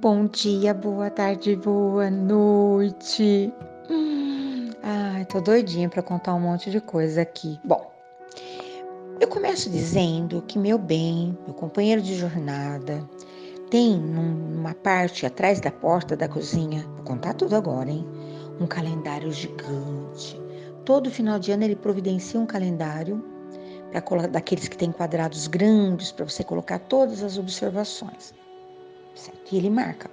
Bom dia, boa tarde, boa noite. Ai, tô doidinha para contar um monte de coisa aqui. Bom, eu começo dizendo que meu bem, meu companheiro de jornada, tem numa parte atrás da porta da cozinha, vou contar tudo agora, hein? Um calendário gigante. Todo final de ano ele providencia um calendário para daqueles que têm quadrados grandes para você colocar todas as observações. E ele marca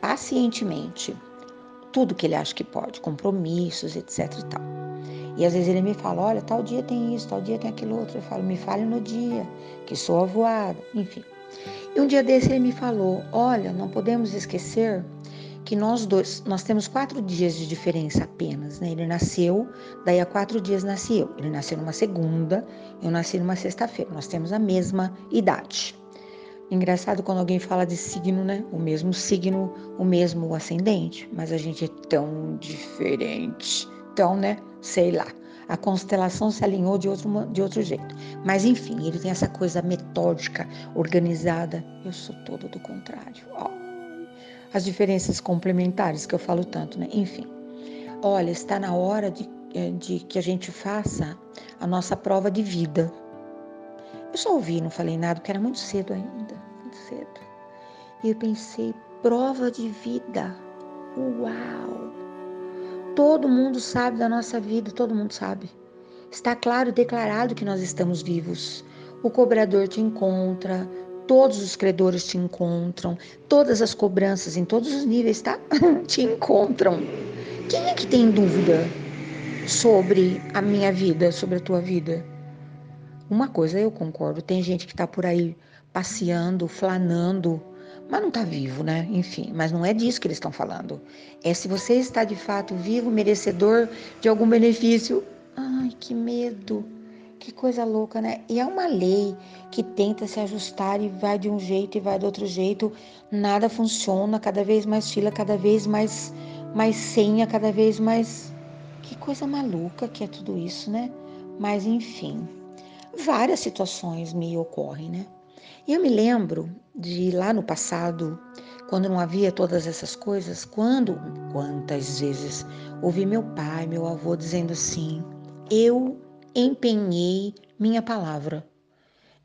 pacientemente tudo que ele acha que pode, compromissos, etc e tal. E às vezes ele me fala, olha, tal dia tem isso, tal dia tem aquilo outro. Eu falo, me fale no dia, que sou avoada, enfim. E um dia desse ele me falou, olha, não podemos esquecer que nós dois, nós temos quatro dias de diferença apenas, né? Ele nasceu, daí há quatro dias nasci eu. Ele nasceu numa segunda, eu nasci numa sexta-feira. Nós temos a mesma idade. Engraçado quando alguém fala de signo, né? O mesmo signo, o mesmo ascendente, mas a gente é tão diferente. Então, né? Sei lá. A constelação se alinhou de outro, de outro jeito. Mas enfim, ele tem essa coisa metódica, organizada. Eu sou todo do contrário. As diferenças complementares que eu falo tanto, né? Enfim. Olha, está na hora de, eh, de que a gente faça a nossa prova de vida. Eu só ouvi, não falei nada, porque era muito cedo ainda, muito cedo. E eu pensei, prova de vida. Uau! Todo mundo sabe da nossa vida, todo mundo sabe. Está claro, declarado que nós estamos vivos. O cobrador te encontra, todos os credores te encontram, todas as cobranças em todos os níveis, tá? te encontram. Quem é que tem dúvida sobre a minha vida, sobre a tua vida? Uma coisa eu concordo, tem gente que está por aí passeando, flanando, mas não está vivo, né? Enfim, mas não é disso que eles estão falando. É se você está de fato vivo, merecedor de algum benefício. Ai, que medo. Que coisa louca, né? E é uma lei que tenta se ajustar e vai de um jeito e vai do outro jeito. Nada funciona, cada vez mais fila, cada vez mais, mais senha, cada vez mais. Que coisa maluca que é tudo isso, né? Mas enfim várias situações me ocorrem, né? E eu me lembro de lá no passado, quando não havia todas essas coisas, quando, quantas vezes ouvi meu pai, meu avô dizendo assim: eu empenhei minha palavra.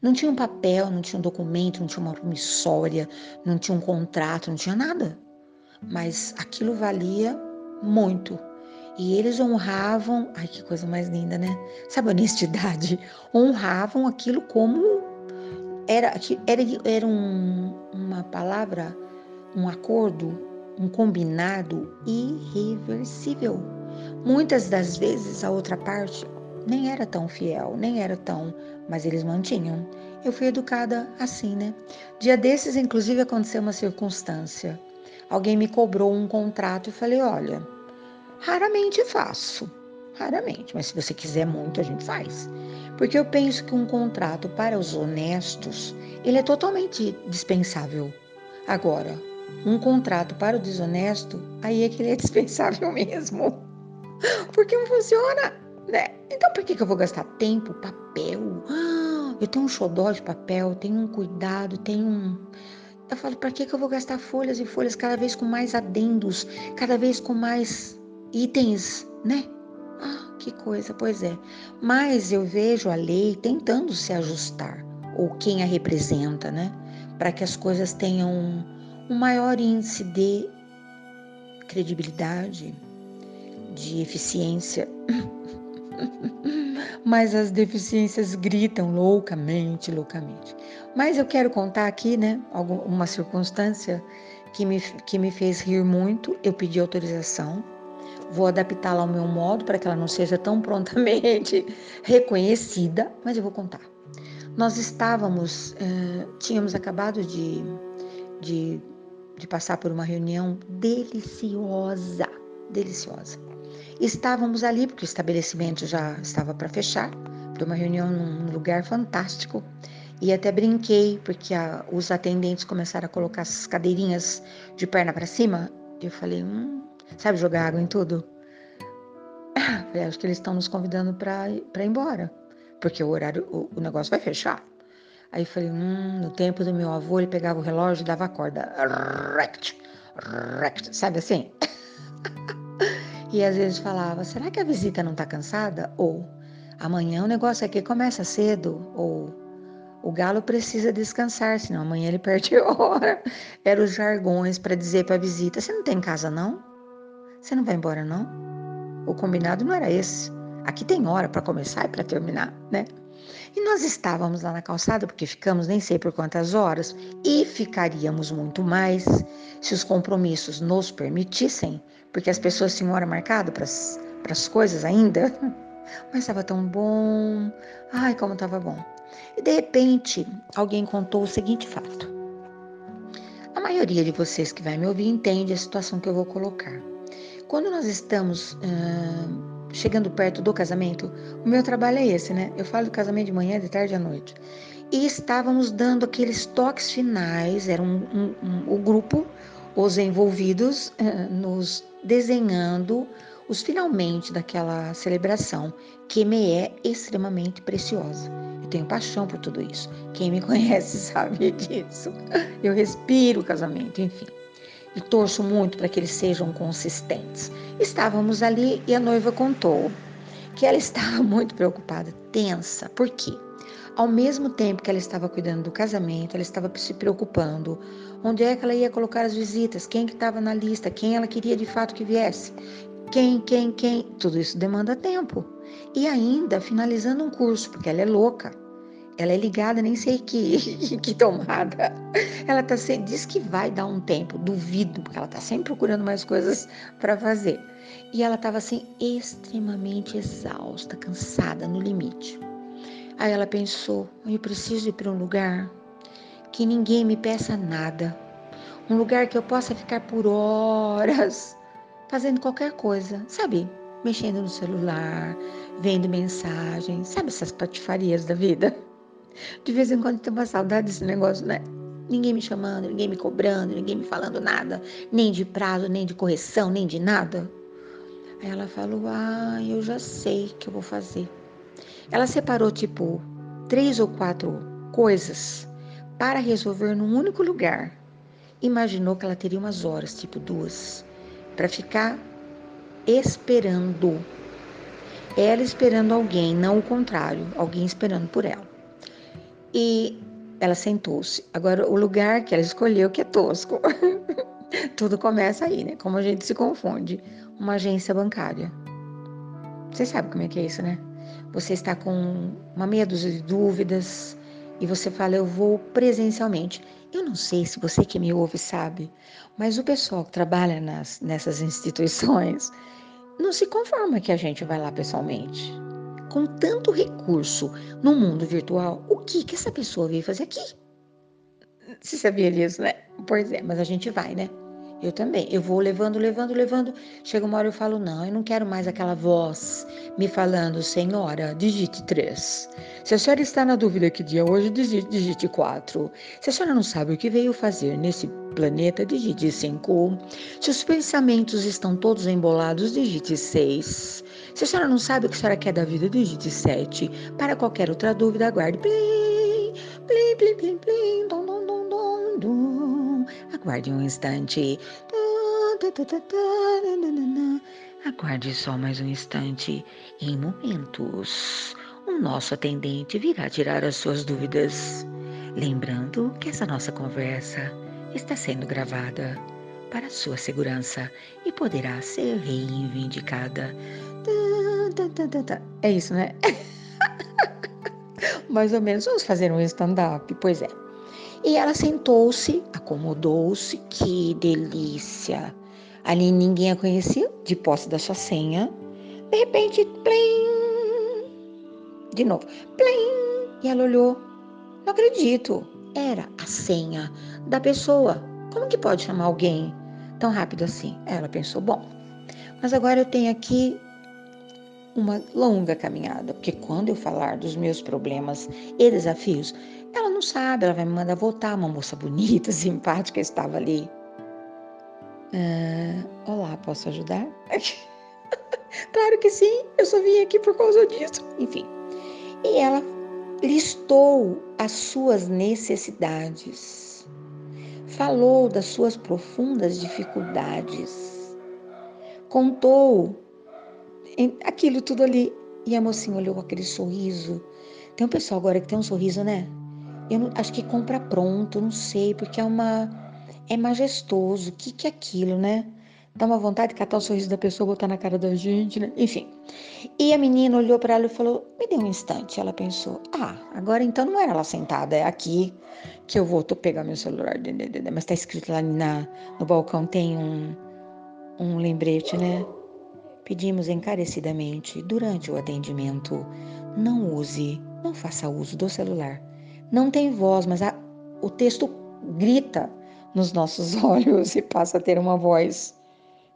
Não tinha um papel, não tinha um documento, não tinha uma promissória, não tinha um contrato, não tinha nada. Mas aquilo valia muito. E eles honravam, ai que coisa mais linda, né? Sabe honestidade? Honravam aquilo como era, era, era um, uma palavra, um acordo, um combinado irreversível. Muitas das vezes a outra parte nem era tão fiel, nem era tão, mas eles mantinham. Eu fui educada assim, né? Dia desses, inclusive, aconteceu uma circunstância. Alguém me cobrou um contrato e falei: olha, Raramente faço, raramente, mas se você quiser muito, a gente faz. Porque eu penso que um contrato para os honestos, ele é totalmente dispensável. Agora, um contrato para o desonesto, aí é que ele é dispensável mesmo. Porque não funciona, né? Então por que, que eu vou gastar tempo, papel? Ah, eu tenho um xodó de papel, tenho um cuidado, tenho um. Eu falo, para que, que eu vou gastar folhas e folhas cada vez com mais adendos, cada vez com mais itens, né? Ah, que coisa, pois é. Mas eu vejo a lei tentando se ajustar, ou quem a representa, né? Para que as coisas tenham um, maior índice de credibilidade, de eficiência. Mas as deficiências gritam loucamente, loucamente. Mas eu quero contar aqui, né, uma circunstância que me, que me fez rir muito. Eu pedi autorização Vou adaptá-la ao meu modo para que ela não seja tão prontamente reconhecida, mas eu vou contar. Nós estávamos, eh, tínhamos acabado de, de, de passar por uma reunião deliciosa, deliciosa. Estávamos ali porque o estabelecimento já estava para fechar, para uma reunião num lugar fantástico. E até brinquei, porque a, os atendentes começaram a colocar as cadeirinhas de perna para cima. Eu falei, hum, Sabe jogar água em tudo? Falei, acho que eles estão nos convidando para ir embora, porque o horário, o, o negócio vai fechar. Aí falei, hum, no tempo do meu avô, ele pegava o relógio e dava a corda. Rect, rect, sabe assim? e às vezes falava, será que a visita não tá cansada? Ou, amanhã o negócio aqui começa cedo. Ou, o galo precisa descansar, senão amanhã ele perde hora. Eram os jargões para dizer para a visita: Você não tem casa, não? Você não vai embora, não? O combinado não era esse. Aqui tem hora para começar e para terminar, né? E nós estávamos lá na calçada, porque ficamos nem sei por quantas horas, e ficaríamos muito mais se os compromissos nos permitissem, porque as pessoas tinham hora marcada para as coisas ainda. Mas estava tão bom. Ai, como estava bom. E de repente, alguém contou o seguinte fato. A maioria de vocês que vai me ouvir entende a situação que eu vou colocar. Quando nós estamos uh, chegando perto do casamento, o meu trabalho é esse, né? Eu falo do casamento de manhã, de tarde à noite. E estávamos dando aqueles toques finais, era um, um, um, o grupo, os envolvidos, uh, nos desenhando os finalmente daquela celebração, que me é extremamente preciosa. Eu tenho paixão por tudo isso. Quem me conhece sabe disso. Eu respiro o casamento, enfim. E torço muito para que eles sejam consistentes. Estávamos ali e a noiva contou que ela estava muito preocupada, tensa. Por quê? Ao mesmo tempo que ela estava cuidando do casamento, ela estava se preocupando onde é que ela ia colocar as visitas, quem que estava na lista, quem ela queria de fato que viesse, quem, quem, quem. Tudo isso demanda tempo. E ainda finalizando um curso, porque ela é louca. Ela é ligada, nem sei que, que tomada. Ela tá diz que vai dar um tempo, duvido, porque ela tá sempre procurando mais coisas para fazer. E ela estava assim extremamente exausta, cansada, no limite. Aí ela pensou: eu preciso ir para um lugar que ninguém me peça nada, um lugar que eu possa ficar por horas fazendo qualquer coisa, sabe? Mexendo no celular, vendo mensagens, sabe essas patifarias da vida? De vez em quando tem uma saudade desse negócio, né? Ninguém me chamando, ninguém me cobrando, ninguém me falando nada, nem de prazo, nem de correção, nem de nada. Aí ela falou: Ah, eu já sei o que eu vou fazer. Ela separou, tipo, três ou quatro coisas para resolver num único lugar. Imaginou que ela teria umas horas, tipo duas, para ficar esperando. Ela esperando alguém, não o contrário, alguém esperando por ela. E ela sentou-se. Agora, o lugar que ela escolheu que é tosco. Tudo começa aí, né? Como a gente se confunde. Uma agência bancária. Você sabe como é que é isso, né? Você está com uma meia dúzia de dúvidas e você fala, eu vou presencialmente. Eu não sei se você que me ouve sabe, mas o pessoal que trabalha nas, nessas instituições não se conforma que a gente vai lá pessoalmente. Com tanto recurso no mundo virtual, o que, que essa pessoa veio fazer aqui? Você sabia disso, né? Pois é, mas a gente vai, né? Eu também. Eu vou levando, levando, levando. Chega uma hora eu falo, não, eu não quero mais aquela voz me falando, senhora, digite 3. Se a senhora está na dúvida que dia é hoje, digite, digite 4. Se a senhora não sabe o que veio fazer nesse planeta, digite 5. Se os pensamentos estão todos embolados, digite 6. Se a senhora não sabe o que a senhora quer da vida, digite 7. Para qualquer outra dúvida, aguarde. Plim, plim, plim, plim, plim, dom, dom, dom, dom, dom. Aguarde um instante. Aguarde só mais um instante. Em momentos, o nosso atendente virá tirar as suas dúvidas. Lembrando que essa nossa conversa está sendo gravada para sua segurança e poderá ser reivindicada. É isso, né? Mais ou menos. Vamos fazer um stand-up? Pois é. E ela sentou-se, acomodou-se, que delícia. Ali ninguém a conhecia, de posse da sua senha. De repente, plim! De novo, plim! E ela olhou. Não acredito. Era a senha da pessoa. Como que pode chamar alguém tão rápido assim? Ela pensou, bom, mas agora eu tenho aqui uma longa caminhada, porque quando eu falar dos meus problemas e desafios, ela não sabe, ela vai me mandar voltar. Uma moça bonita, simpática estava ali. Ah, olá, posso ajudar? claro que sim, eu só vim aqui por causa disso. Enfim. E ela listou as suas necessidades, falou das suas profundas dificuldades, contou aquilo tudo ali. E a mocinha olhou com aquele sorriso. Tem um pessoal agora que tem um sorriso, né? Eu não, acho que compra pronto, não sei, porque é uma. É majestoso. O que, que é aquilo, né? Dá uma vontade de catar o sorriso da pessoa, botar na cara da gente, né? Enfim. E a menina olhou para ela e falou: Me dê um instante. Ela pensou: Ah, agora então não era ela sentada, é aqui que eu vou tô pegar meu celular. Mas tá escrito lá na, no balcão: tem um, um lembrete, né? Pedimos encarecidamente, durante o atendimento, não use, não faça uso do celular. Não tem voz, mas a, o texto grita nos nossos olhos e passa a ter uma voz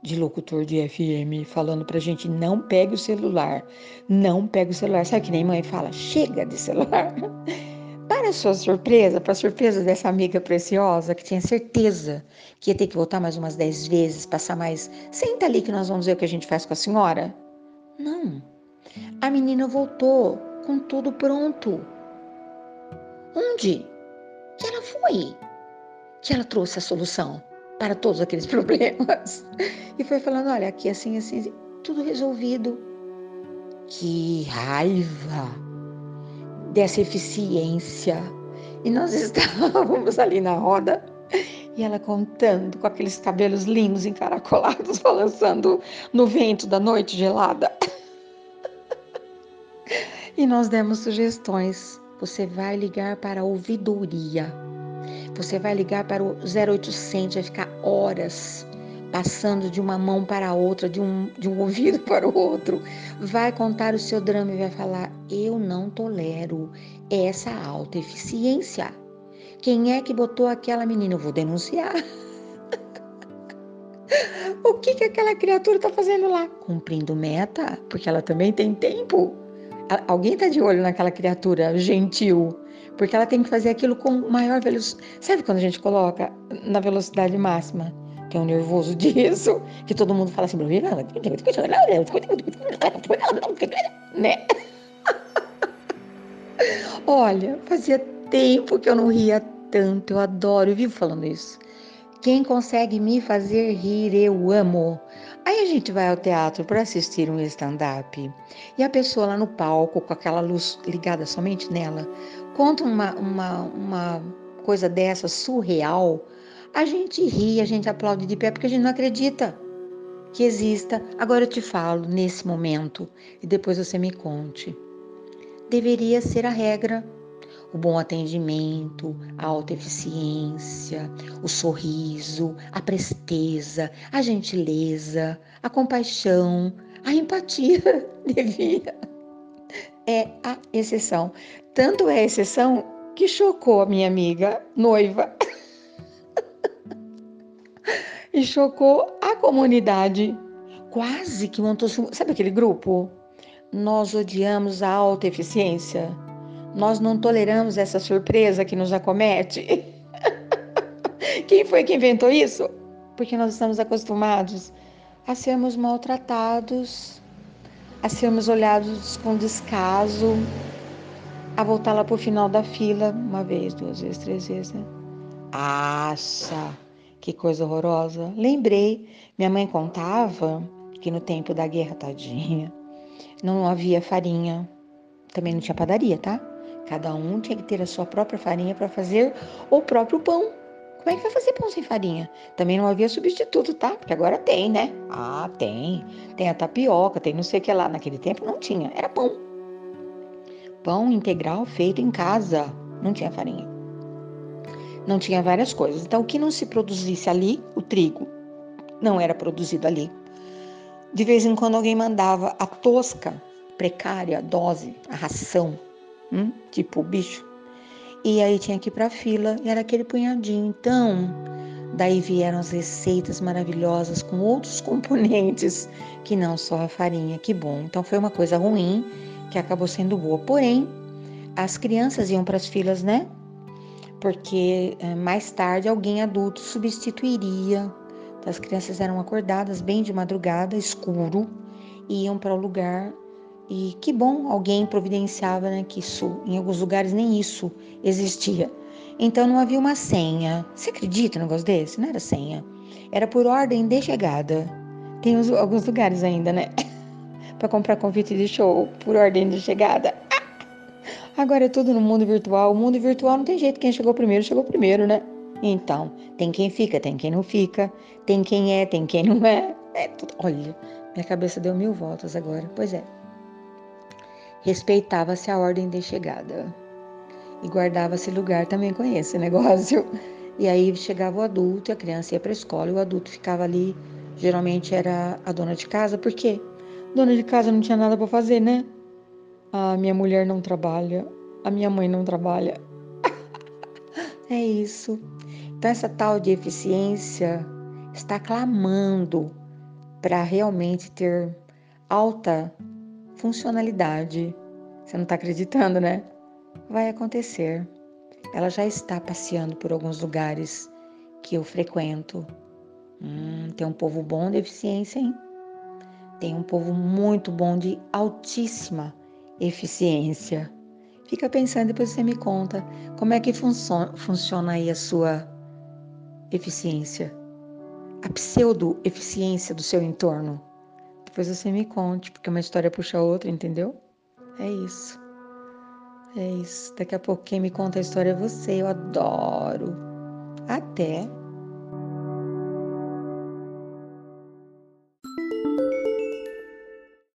de locutor de FM falando pra gente não pegue o celular, não pegue o celular. Sabe que nem mãe fala, chega de celular. Para sua surpresa, para surpresa dessa amiga preciosa que tinha certeza que ia ter que voltar mais umas dez vezes, passar mais. Senta ali que nós vamos ver o que a gente faz com a senhora. Não. A menina voltou com tudo pronto. Onde? Que ela foi? Que ela trouxe a solução para todos aqueles problemas. E foi falando: olha, aqui assim, assim, assim tudo resolvido. Que raiva! Dessa eficiência. E nós estávamos ali na roda e ela contando com aqueles cabelos lindos encaracolados balançando no vento da noite gelada. E nós demos sugestões. Você vai ligar para a ouvidoria. Você vai ligar para o 0800, vai ficar horas passando de uma mão para a outra, de um, de um ouvido para o outro, vai contar o seu drama e vai falar: Eu não tolero essa alta eficiência. Quem é que botou aquela menina? Eu vou denunciar. o que, que aquela criatura está fazendo lá? Cumprindo meta, porque ela também tem tempo. Alguém está de olho naquela criatura gentil, porque ela tem que fazer aquilo com maior velocidade. Sabe quando a gente coloca na velocidade máxima? É um nervoso disso, que todo mundo fala assim, né? Olha, fazia tempo que eu não ria tanto, eu adoro, eu vivo falando isso. Quem consegue me fazer rir, eu amo. Aí a gente vai ao teatro para assistir um stand-up e a pessoa lá no palco, com aquela luz ligada somente nela, conta uma, uma, uma coisa dessa surreal a gente ri, a gente aplaude de pé porque a gente não acredita que exista. Agora eu te falo nesse momento e depois você me conte. Deveria ser a regra. O bom atendimento, a alta eficiência, o sorriso, a presteza, a gentileza, a compaixão, a empatia devia. É a exceção. Tanto é a exceção que chocou a minha amiga noiva e chocou a comunidade. Quase que montou. Sabe aquele grupo? Nós odiamos a alta eficiência. Nós não toleramos essa surpresa que nos acomete. Quem foi que inventou isso? Porque nós estamos acostumados a sermos maltratados, a sermos olhados com descaso, a voltar lá para o final da fila, uma vez, duas vezes, três vezes, né? Acha que coisa horrorosa. Lembrei, minha mãe contava que no tempo da guerra, tadinha, não havia farinha. Também não tinha padaria, tá? Cada um tinha que ter a sua própria farinha para fazer o próprio pão. Como é que vai fazer pão sem farinha? Também não havia substituto, tá? Porque agora tem, né? Ah, tem. Tem a tapioca, tem não sei o que lá. Naquele tempo não tinha, era pão. Pão integral feito em casa. Não tinha farinha não tinha várias coisas. Então, o que não se produzisse ali, o trigo, não era produzido ali. De vez em quando alguém mandava a tosca, precária dose, a ração, hum? tipo bicho. E aí tinha que ir para a fila e era aquele punhadinho. Então, daí vieram as receitas maravilhosas com outros componentes que não só a farinha. Que bom. Então foi uma coisa ruim que acabou sendo boa. Porém, as crianças iam para as filas, né? Porque eh, mais tarde alguém adulto substituiria. as crianças eram acordadas bem de madrugada, escuro, e iam para o lugar E que bom, alguém providenciava né, que isso, em alguns lugares nem isso existia. Então não havia uma senha. Você acredita no negócio desse? Não era senha. Era por ordem de chegada. Tem uns, alguns lugares ainda, né? para comprar convite de show por ordem de chegada. Agora é tudo no mundo virtual. O mundo virtual não tem jeito. Quem chegou primeiro, chegou primeiro, né? Então, tem quem fica, tem quem não fica, tem quem é, tem quem não é. É tudo. Olha, minha cabeça deu mil voltas agora. Pois é. Respeitava-se a ordem de chegada. E guardava-se lugar também com esse negócio. E aí chegava o adulto, e a criança ia para a escola e o adulto ficava ali. Geralmente era a dona de casa, por quê? Dona de casa não tinha nada para fazer, né? A minha mulher não trabalha, a minha mãe não trabalha. é isso. Então, essa tal de eficiência está clamando para realmente ter alta funcionalidade. Você não está acreditando, né? Vai acontecer. Ela já está passeando por alguns lugares que eu frequento. Hum, tem um povo bom de eficiência, hein? Tem um povo muito bom de altíssima eficiência. Fica pensando, depois você me conta como é que funciona, funciona aí a sua eficiência, a pseudo-eficiência do seu entorno. Depois você me conte, porque uma história puxa a outra, entendeu? É isso. É isso. Daqui a pouco quem me conta a história é você. Eu adoro. Até.